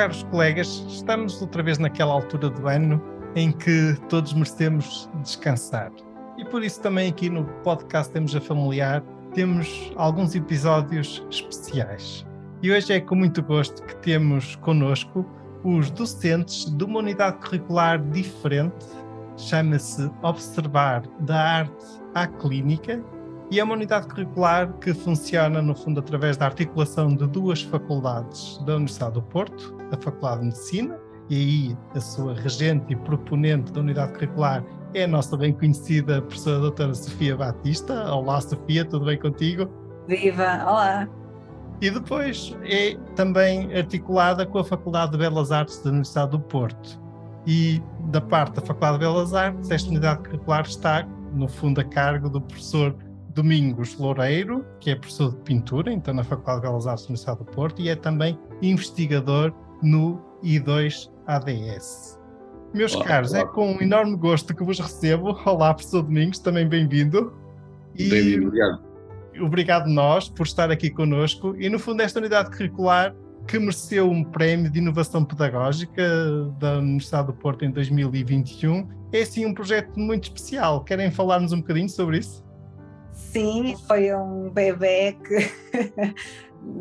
Caros colegas, estamos outra vez naquela altura do ano em que todos merecemos descansar. E por isso também aqui no podcast Temos a Familiar temos alguns episódios especiais. E hoje é com muito gosto que temos conosco os docentes de uma unidade curricular diferente, chama-se Observar da Arte à Clínica, e é uma unidade curricular que funciona, no fundo, através da articulação de duas faculdades da Universidade do Porto, a Faculdade de Medicina, e aí a sua regente e proponente da unidade curricular é a nossa bem conhecida professora doutora Sofia Batista. Olá, Sofia, tudo bem contigo? Viva, olá! E depois é também articulada com a Faculdade de Belas Artes da Universidade do Porto. E da parte da Faculdade de Belas Artes, esta unidade curricular está, no fundo, a cargo do professor Domingos Loureiro, que é professor de pintura, então na Faculdade de Belas Artes da Universidade do Porto, e é também investigador no I2 ADS. Meus olá, caros, olá. é com um enorme gosto que vos recebo. Olá, professor Domingos, também bem-vindo. Bem-vindo, obrigado. Obrigado nós por estar aqui conosco. E no fundo, esta unidade curricular que mereceu um prémio de inovação pedagógica da Universidade do Porto em 2021, é sim um projeto muito especial. Querem falar-nos um bocadinho sobre isso? Sim, foi um bebê que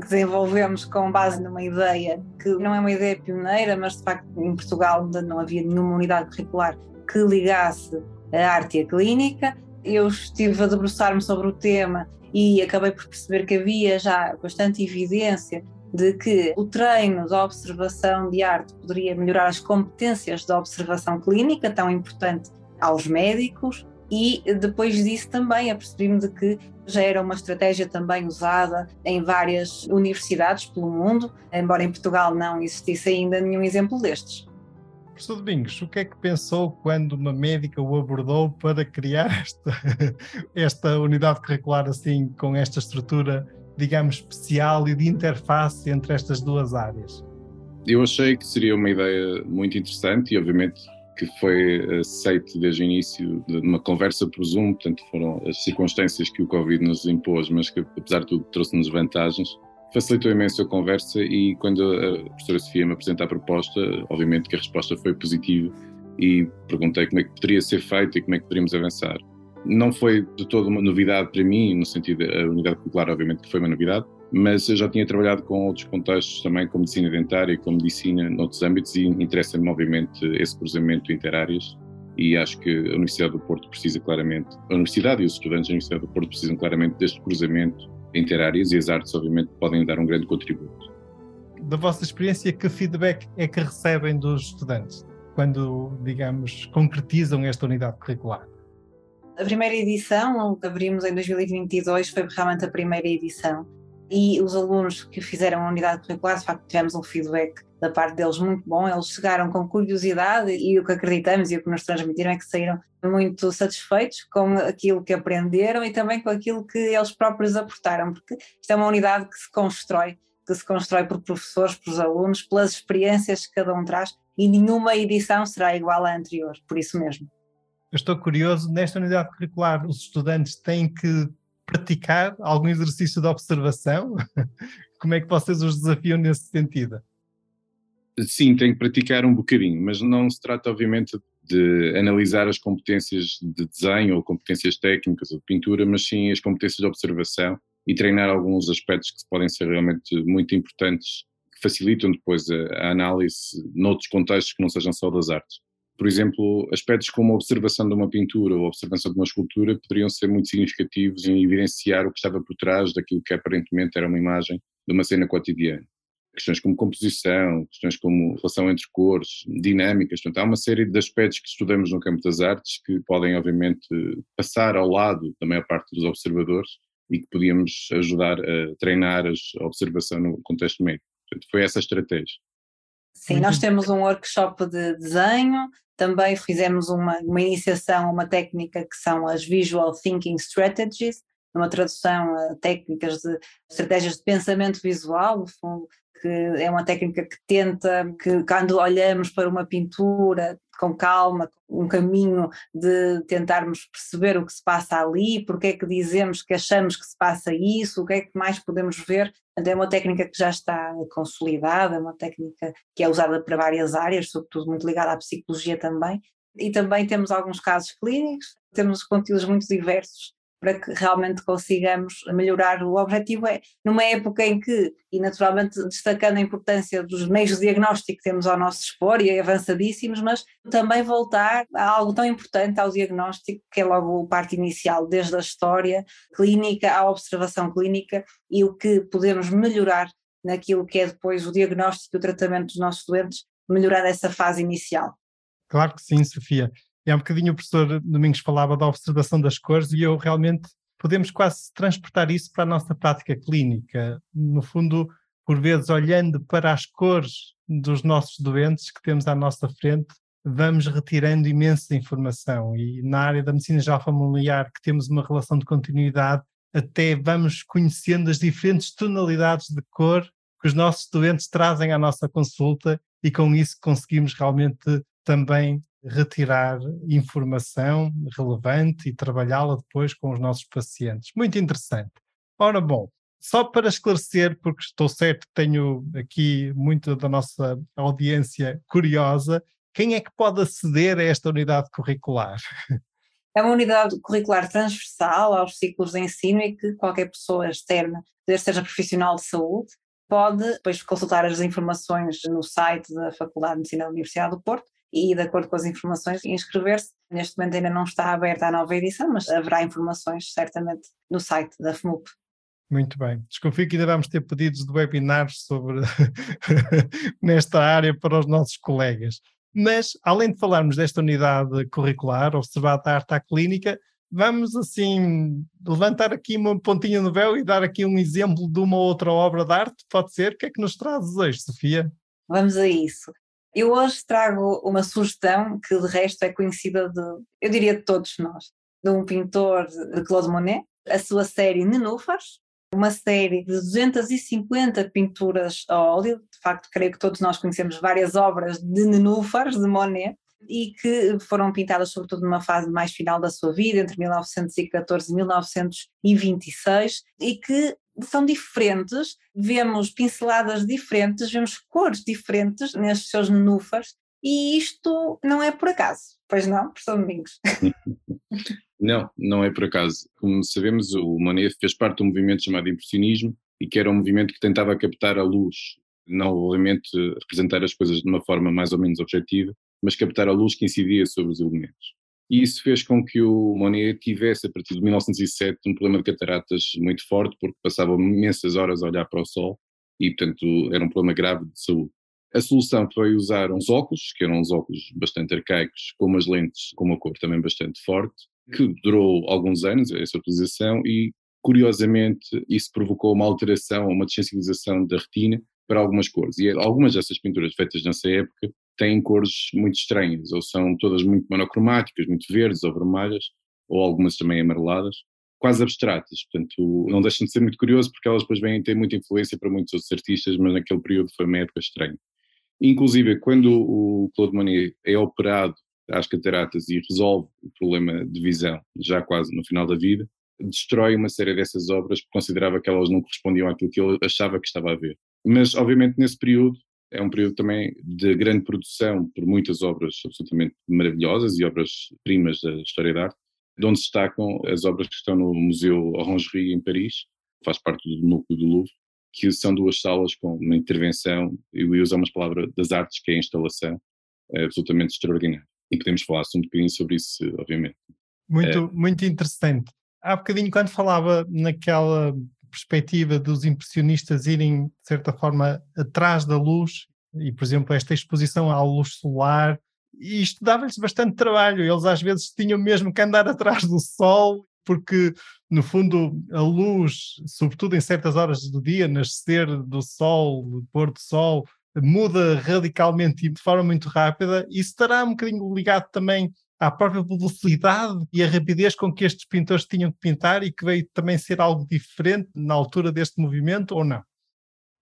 desenvolvemos com base numa ideia que não é uma ideia pioneira, mas de facto em Portugal ainda não havia nenhuma unidade curricular que ligasse a arte e a clínica. Eu estive a debruçar-me sobre o tema e acabei por perceber que havia já bastante evidência de que o treino da observação de arte poderia melhorar as competências da observação clínica, tão importante aos médicos, e depois disso também apercebi-me de que já era uma estratégia também usada em várias universidades pelo mundo, embora em Portugal não existisse ainda nenhum exemplo destes. Professor Domingos, o que é que pensou quando uma médica o abordou para criar esta, esta unidade curricular assim, com esta estrutura, digamos, especial e de interface entre estas duas áreas? Eu achei que seria uma ideia muito interessante e, obviamente, que foi aceito desde o início de uma conversa por Zoom, portanto foram as circunstâncias que o Covid nos impôs, mas que apesar de tudo trouxe-nos vantagens. Facilitou imenso a conversa e quando a professora Sofia me apresenta a proposta, obviamente que a resposta foi positiva e perguntei como é que poderia ser feito e como é que poderíamos avançar. Não foi de toda uma novidade para mim, no sentido, a unidade curricular obviamente que foi uma novidade, mas eu já tinha trabalhado com outros contextos também, como medicina dentária, como medicina noutros âmbitos, e interessa-me, obviamente, esse cruzamento interáreas. E acho que a Universidade do Porto precisa claramente, a Universidade e os estudantes da Universidade do Porto precisam claramente deste cruzamento interáreas, e as artes, obviamente, podem dar um grande contributo. Da vossa experiência, que feedback é que recebem dos estudantes quando, digamos, concretizam esta unidade curricular? A primeira edição, que abrimos em 2022, foi realmente a primeira edição e os alunos que fizeram a unidade curricular, de facto, tivemos um feedback da parte deles muito bom. Eles chegaram com curiosidade e o que acreditamos e o que nos transmitiram é que saíram muito satisfeitos com aquilo que aprenderam e também com aquilo que eles próprios aportaram, porque isto é uma unidade que se constrói, que se constrói por professores, por alunos, pelas experiências que cada um traz e nenhuma edição será igual à anterior, por isso mesmo. Eu estou curioso, nesta unidade curricular os estudantes têm que praticar algum exercício de observação? Como é que vocês os desafiam nesse sentido? Sim, tem que praticar um bocadinho, mas não se trata, obviamente, de analisar as competências de desenho ou competências técnicas ou de pintura, mas sim as competências de observação e treinar alguns aspectos que podem ser realmente muito importantes, que facilitam depois a, a análise noutros contextos que não sejam só das artes. Por exemplo, aspectos como a observação de uma pintura ou a observação de uma escultura poderiam ser muito significativos em evidenciar o que estava por trás daquilo que aparentemente era uma imagem de uma cena cotidiana. Questões como composição, questões como relação entre cores, dinâmicas, portanto, há uma série de aspectos que estudamos no campo das artes que podem, obviamente, passar ao lado da maior parte dos observadores e que podíamos ajudar a treinar a observação no contexto médico. Portanto, foi essa a estratégia. Sim, nós temos um workshop de desenho, também fizemos uma, uma iniciação a uma técnica que são as Visual Thinking Strategies, uma tradução a técnicas de estratégias de pensamento visual, no fundo, que é uma técnica que tenta que quando olhamos para uma pintura com calma, um caminho de tentarmos perceber o que se passa ali, porque é que dizemos que achamos que se passa isso, o que é que mais podemos ver. É uma técnica que já está consolidada, é uma técnica que é usada para várias áreas, sobretudo muito ligada à psicologia também. E também temos alguns casos clínicos, temos conteúdos muito diversos para que realmente consigamos melhorar. O objetivo é, numa época em que, e naturalmente destacando a importância dos meios de diagnóstico que temos ao nosso dispor e avançadíssimos, mas também voltar a algo tão importante ao diagnóstico, que é logo o parte inicial, desde a história clínica à observação clínica e o que podemos melhorar naquilo que é depois o diagnóstico e o tratamento dos nossos doentes, melhorar essa fase inicial. Claro que sim, Sofia. E há um bocadinho o professor Domingos falava da observação das cores e eu realmente podemos quase transportar isso para a nossa prática clínica. No fundo, por vezes, olhando para as cores dos nossos doentes que temos à nossa frente, vamos retirando imensa informação. E na área da medicina geral familiar, que temos uma relação de continuidade, até vamos conhecendo as diferentes tonalidades de cor que os nossos doentes trazem à nossa consulta e com isso conseguimos realmente também retirar informação relevante e trabalhá-la depois com os nossos pacientes. Muito interessante. Ora, bom, só para esclarecer, porque estou certo que tenho aqui muita da nossa audiência curiosa, quem é que pode aceder a esta unidade curricular? É uma unidade curricular transversal aos ciclos de ensino e que qualquer pessoa externa, seja profissional de saúde, pode depois consultar as informações no site da Faculdade de Medicina da Universidade do Porto e, de acordo com as informações, inscrever-se. Neste momento ainda não está aberta a nova edição, mas haverá informações certamente no site da FMUP. Muito bem. Desconfio que ainda vamos ter pedidos de webinars sobre nesta área para os nossos colegas. Mas, além de falarmos desta unidade curricular, observada a arte à clínica, vamos assim levantar aqui uma pontinha no véu e dar aqui um exemplo de uma outra obra de arte, pode ser? O que é que nos trazes hoje, Sofia? Vamos a isso. Eu hoje trago uma sugestão que de resto é conhecida de, eu diria de todos nós, de um pintor de Claude Monet, a sua série Nenúfares, uma série de 250 pinturas a óleo, de facto creio que todos nós conhecemos várias obras de nenúfares de Monet, e que foram pintadas sobretudo numa fase mais final da sua vida, entre 1914 e 1926, e que são diferentes, vemos pinceladas diferentes, vemos cores diferentes nestes seus nenúfares, e isto não é por acaso, pois não, professor Domingos? não, não é por acaso. Como sabemos, o Monet fez parte de um movimento chamado Impressionismo, e que era um movimento que tentava captar a luz, não obviamente representar as coisas de uma forma mais ou menos objetiva, mas captar a luz que incidia sobre os elementos. E isso fez com que o Monet tivesse, a partir de 1907, um problema de cataratas muito forte, porque passava imensas horas a olhar para o sol e, portanto, era um problema grave de saúde. A solução foi usar uns óculos, que eram uns óculos bastante arcaicos, com umas lentes com uma cor também bastante forte, que durou alguns anos, essa utilização, e curiosamente isso provocou uma alteração, uma desensibilização da retina para algumas cores. E algumas dessas pinturas feitas nessa época têm cores muito estranhas, ou são todas muito monocromáticas, muito verdes ou vermelhas, ou algumas também amareladas, quase abstratas. Portanto, não deixam de ser muito curioso porque elas depois vêm ter muita influência para muitos outros artistas, mas naquele período foi uma época estranha. Inclusive, quando o Claude Monet é operado às cataratas e resolve o problema de visão, já quase no final da vida, destrói uma série dessas obras porque considerava que elas não correspondiam àquilo que ele achava que estava a ver. Mas, obviamente, nesse período, é um período também de grande produção por muitas obras absolutamente maravilhosas e obras-primas da história da arte, de onde destacam as obras que estão no Museu Orangerie em Paris, faz parte do núcleo do Louvre, que são duas salas com uma intervenção, eu ia usar umas palavras das artes, que é a instalação, é absolutamente extraordinária. e podemos falar um bocadinho sobre isso, obviamente. Muito, é. muito interessante. Há bocadinho, quando falava naquela perspectiva dos impressionistas irem, de certa forma, atrás da luz, e, por exemplo, esta exposição à luz solar, isto dava-lhes bastante trabalho. Eles, às vezes, tinham mesmo que andar atrás do sol, porque, no fundo, a luz, sobretudo em certas horas do dia, nascer do sol, pôr do sol, muda radicalmente e de forma muito rápida. Isso estará um bocadinho ligado também à própria velocidade e a rapidez com que estes pintores tinham que pintar e que veio também ser algo diferente na altura deste movimento ou não?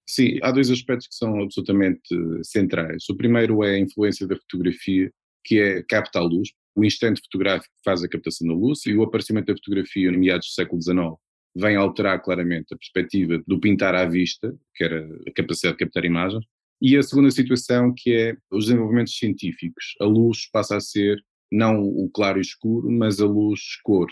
Sim, há dois aspectos que são absolutamente centrais. O primeiro é a influência da fotografia, que é capta a luz, o instante fotográfico faz a captação da luz e o aparecimento da fotografia no meados do século XIX vem alterar claramente a perspectiva do pintar à vista, que era a capacidade de captar imagens, e a segunda situação que é os desenvolvimentos científicos. A luz passa a ser não o claro e escuro, mas a luz cor.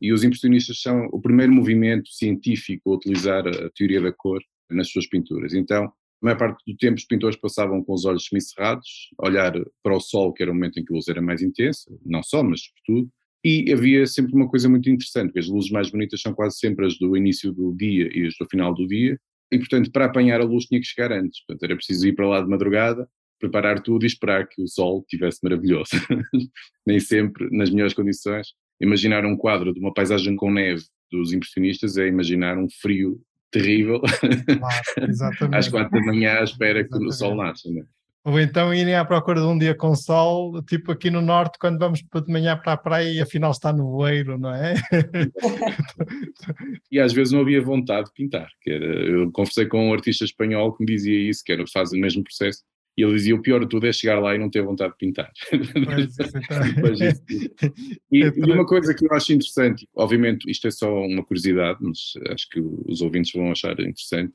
E os impressionistas são o primeiro movimento científico a utilizar a teoria da cor nas suas pinturas. Então, a maior parte do tempo os pintores passavam com os olhos semicerrados, olhar para o sol, que era o momento em que a luz era mais intensa, não só, mas sobretudo, e havia sempre uma coisa muito interessante, que as luzes mais bonitas são quase sempre as do início do dia e as do final do dia, e portanto para apanhar a luz tinha que chegar antes, portanto era preciso ir para lá de madrugada, preparar tudo e esperar que o sol estivesse maravilhoso. Nem sempre nas melhores condições. Imaginar um quadro de uma paisagem com neve dos impressionistas é imaginar um frio terrível claro, às quatro da manhã à espera que o sol nasça. Né? Ou então irem à procura de um dia com sol, tipo aqui no norte, quando vamos de manhã para a praia e afinal está no voeiro, não é? e às vezes não havia vontade de pintar. Que era, eu conversei com um artista espanhol que me dizia isso, que era, faz o mesmo processo, e ele dizia: o pior de tudo é chegar lá e não ter vontade de pintar. Pois, e, e, uma coisa que eu acho interessante, obviamente isto é só uma curiosidade, mas acho que os ouvintes vão achar interessante.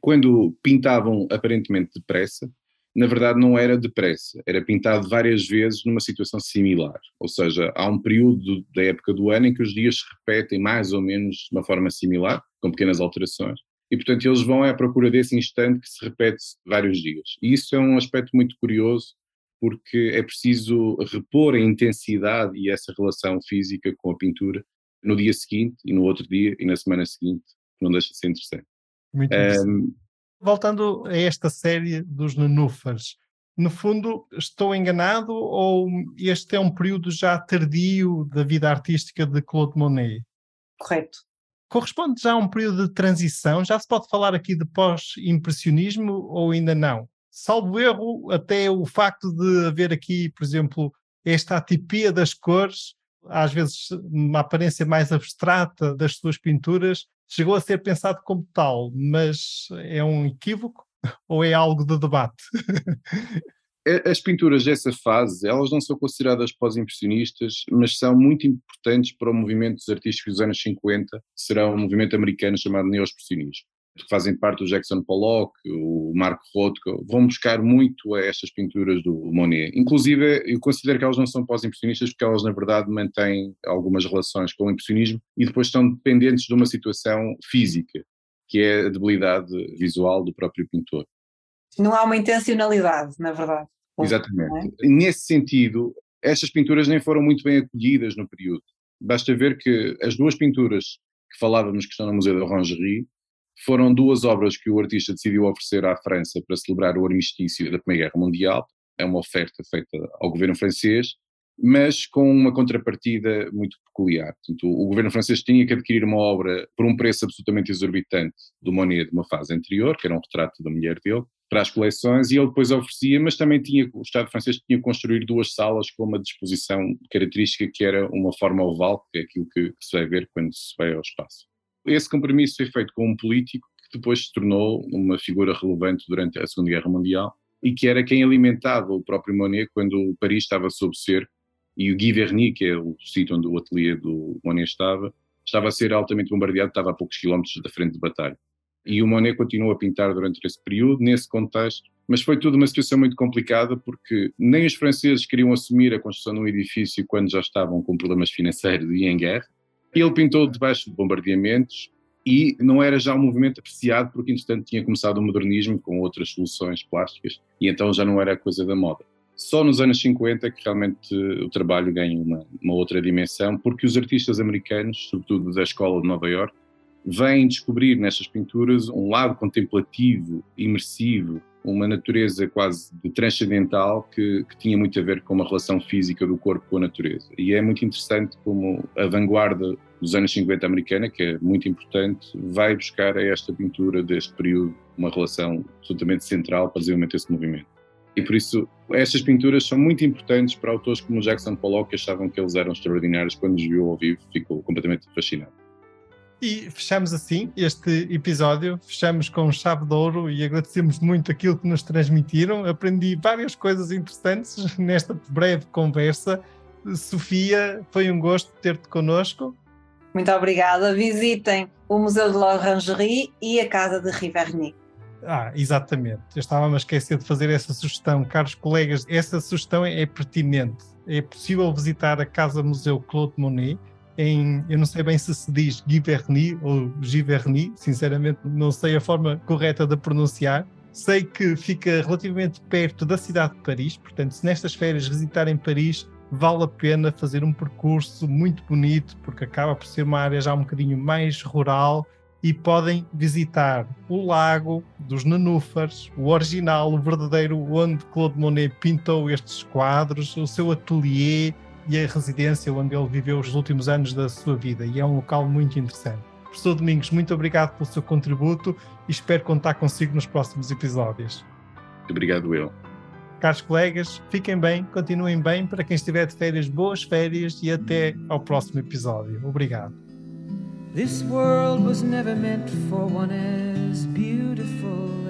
Quando pintavam aparentemente depressa, na verdade não era depressa, era pintado várias vezes numa situação similar. Ou seja, há um período da época do ano em que os dias se repetem mais ou menos de uma forma similar, com pequenas alterações e portanto eles vão à procura desse instante que se repete vários dias. E isso é um aspecto muito curioso porque é preciso repor a intensidade e essa relação física com a pintura no dia seguinte e no outro dia e na semana seguinte, que não deixa de ser interessante. Muito interessante. Um, Voltando a esta série dos nenúfares, no fundo, estou enganado ou este é um período já tardio da vida artística de Claude Monet? Correto corresponde já a um período de transição? Já se pode falar aqui de pós-impressionismo ou ainda não? Salvo erro, até o facto de haver aqui, por exemplo, esta atipia das cores, às vezes uma aparência mais abstrata das suas pinturas, chegou a ser pensado como tal, mas é um equívoco ou é algo de debate? as pinturas dessa fase, elas não são consideradas pós-impressionistas, mas são muito importantes para o movimento dos artísticos dos anos 50, que será um movimento americano chamado neo-expressionismo. Fazem parte o Jackson Pollock, o Marco Rothko, vão buscar muito a estas pinturas do Monet. Inclusive, eu considero que elas não são pós-impressionistas porque elas, na verdade, mantêm algumas relações com o impressionismo e depois estão dependentes de uma situação física, que é a debilidade visual do próprio pintor. Não há uma intencionalidade, na verdade. Exatamente. É? Nesse sentido, estas pinturas nem foram muito bem acolhidas no período. Basta ver que as duas pinturas que falávamos que estão no Museu da Orangerie foram duas obras que o artista decidiu oferecer à França para celebrar o armistício da Primeira Guerra Mundial. É uma oferta feita ao governo francês, mas com uma contrapartida muito peculiar. Portanto, o governo francês tinha que adquirir uma obra por um preço absolutamente exorbitante do Monet de uma fase anterior, que era um retrato da mulher dele, para as coleções e ele depois oferecia, mas também tinha, o Estado francês tinha construir duas salas com uma disposição característica que era uma forma oval, que é aquilo que, se vai ver quando se vai ao espaço. Esse compromisso foi feito com um político que depois se tornou uma figura relevante durante a Segunda Guerra Mundial e que era quem alimentava o próprio Monet quando Paris estava sob cerco e o Guy Verny, que é o sítio onde o ateliê do Monet estava, estava a ser altamente bombardeado, estava a poucos quilómetros da frente de batalha e o Monet continuou a pintar durante esse período, nesse contexto, mas foi tudo uma situação muito complicada porque nem os franceses queriam assumir a construção de um edifício quando já estavam com problemas financeiros e em guerra. Ele pintou debaixo de bombardeamentos e não era já um movimento apreciado porque, entretanto, tinha começado o modernismo com outras soluções plásticas e então já não era coisa da moda. Só nos anos 50 é que realmente o trabalho ganha uma, uma outra dimensão, porque os artistas americanos, sobretudo da escola de Nova York, vêm descobrir nestas pinturas um lado contemplativo, imersivo, uma natureza quase de transcendental que, que, tinha muito a ver com uma relação física do corpo com a natureza. E é muito interessante como a vanguarda dos anos 50 americana, que é muito importante, vai buscar a esta pintura deste período uma relação absolutamente central para desenvolvimento desse movimento. E por isso, estas pinturas são muito importantes para autores como Jackson Pollock, que achavam que eles eram extraordinários. Quando os viu ao vivo, ficou completamente fascinado. E fechamos assim este episódio, fechamos com chave de ouro e agradecemos muito aquilo que nos transmitiram. Aprendi várias coisas interessantes nesta breve conversa. Sofia, foi um gosto ter-te connosco. Muito obrigada. Visitem o Museu de l'Orangerie e a Casa de Riverny. Ah, exatamente. Eu estava a esquecer de fazer essa sugestão. Caros colegas, essa sugestão é pertinente. É possível visitar a Casa Museu Claude Monet em, eu não sei bem se se diz Giverny ou Giverny, sinceramente não sei a forma correta de pronunciar. Sei que fica relativamente perto da cidade de Paris, portanto, se nestas férias visitarem Paris, vale a pena fazer um percurso muito bonito, porque acaba por ser uma área já um bocadinho mais rural e podem visitar o lago dos nenúfares, o original, o verdadeiro, onde Claude Monet pintou estes quadros, o seu atelier e a residência onde ele viveu os últimos anos da sua vida. E é um local muito interessante. Professor Domingos, muito obrigado pelo seu contributo e espero contar consigo nos próximos episódios. Obrigado, eu. Caros colegas, fiquem bem, continuem bem. Para quem estiver de férias, boas férias e até ao próximo episódio. Obrigado. This world was never meant for one as beautiful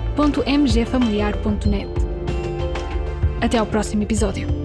www.mgfamiliar.net. Até ao próximo episódio.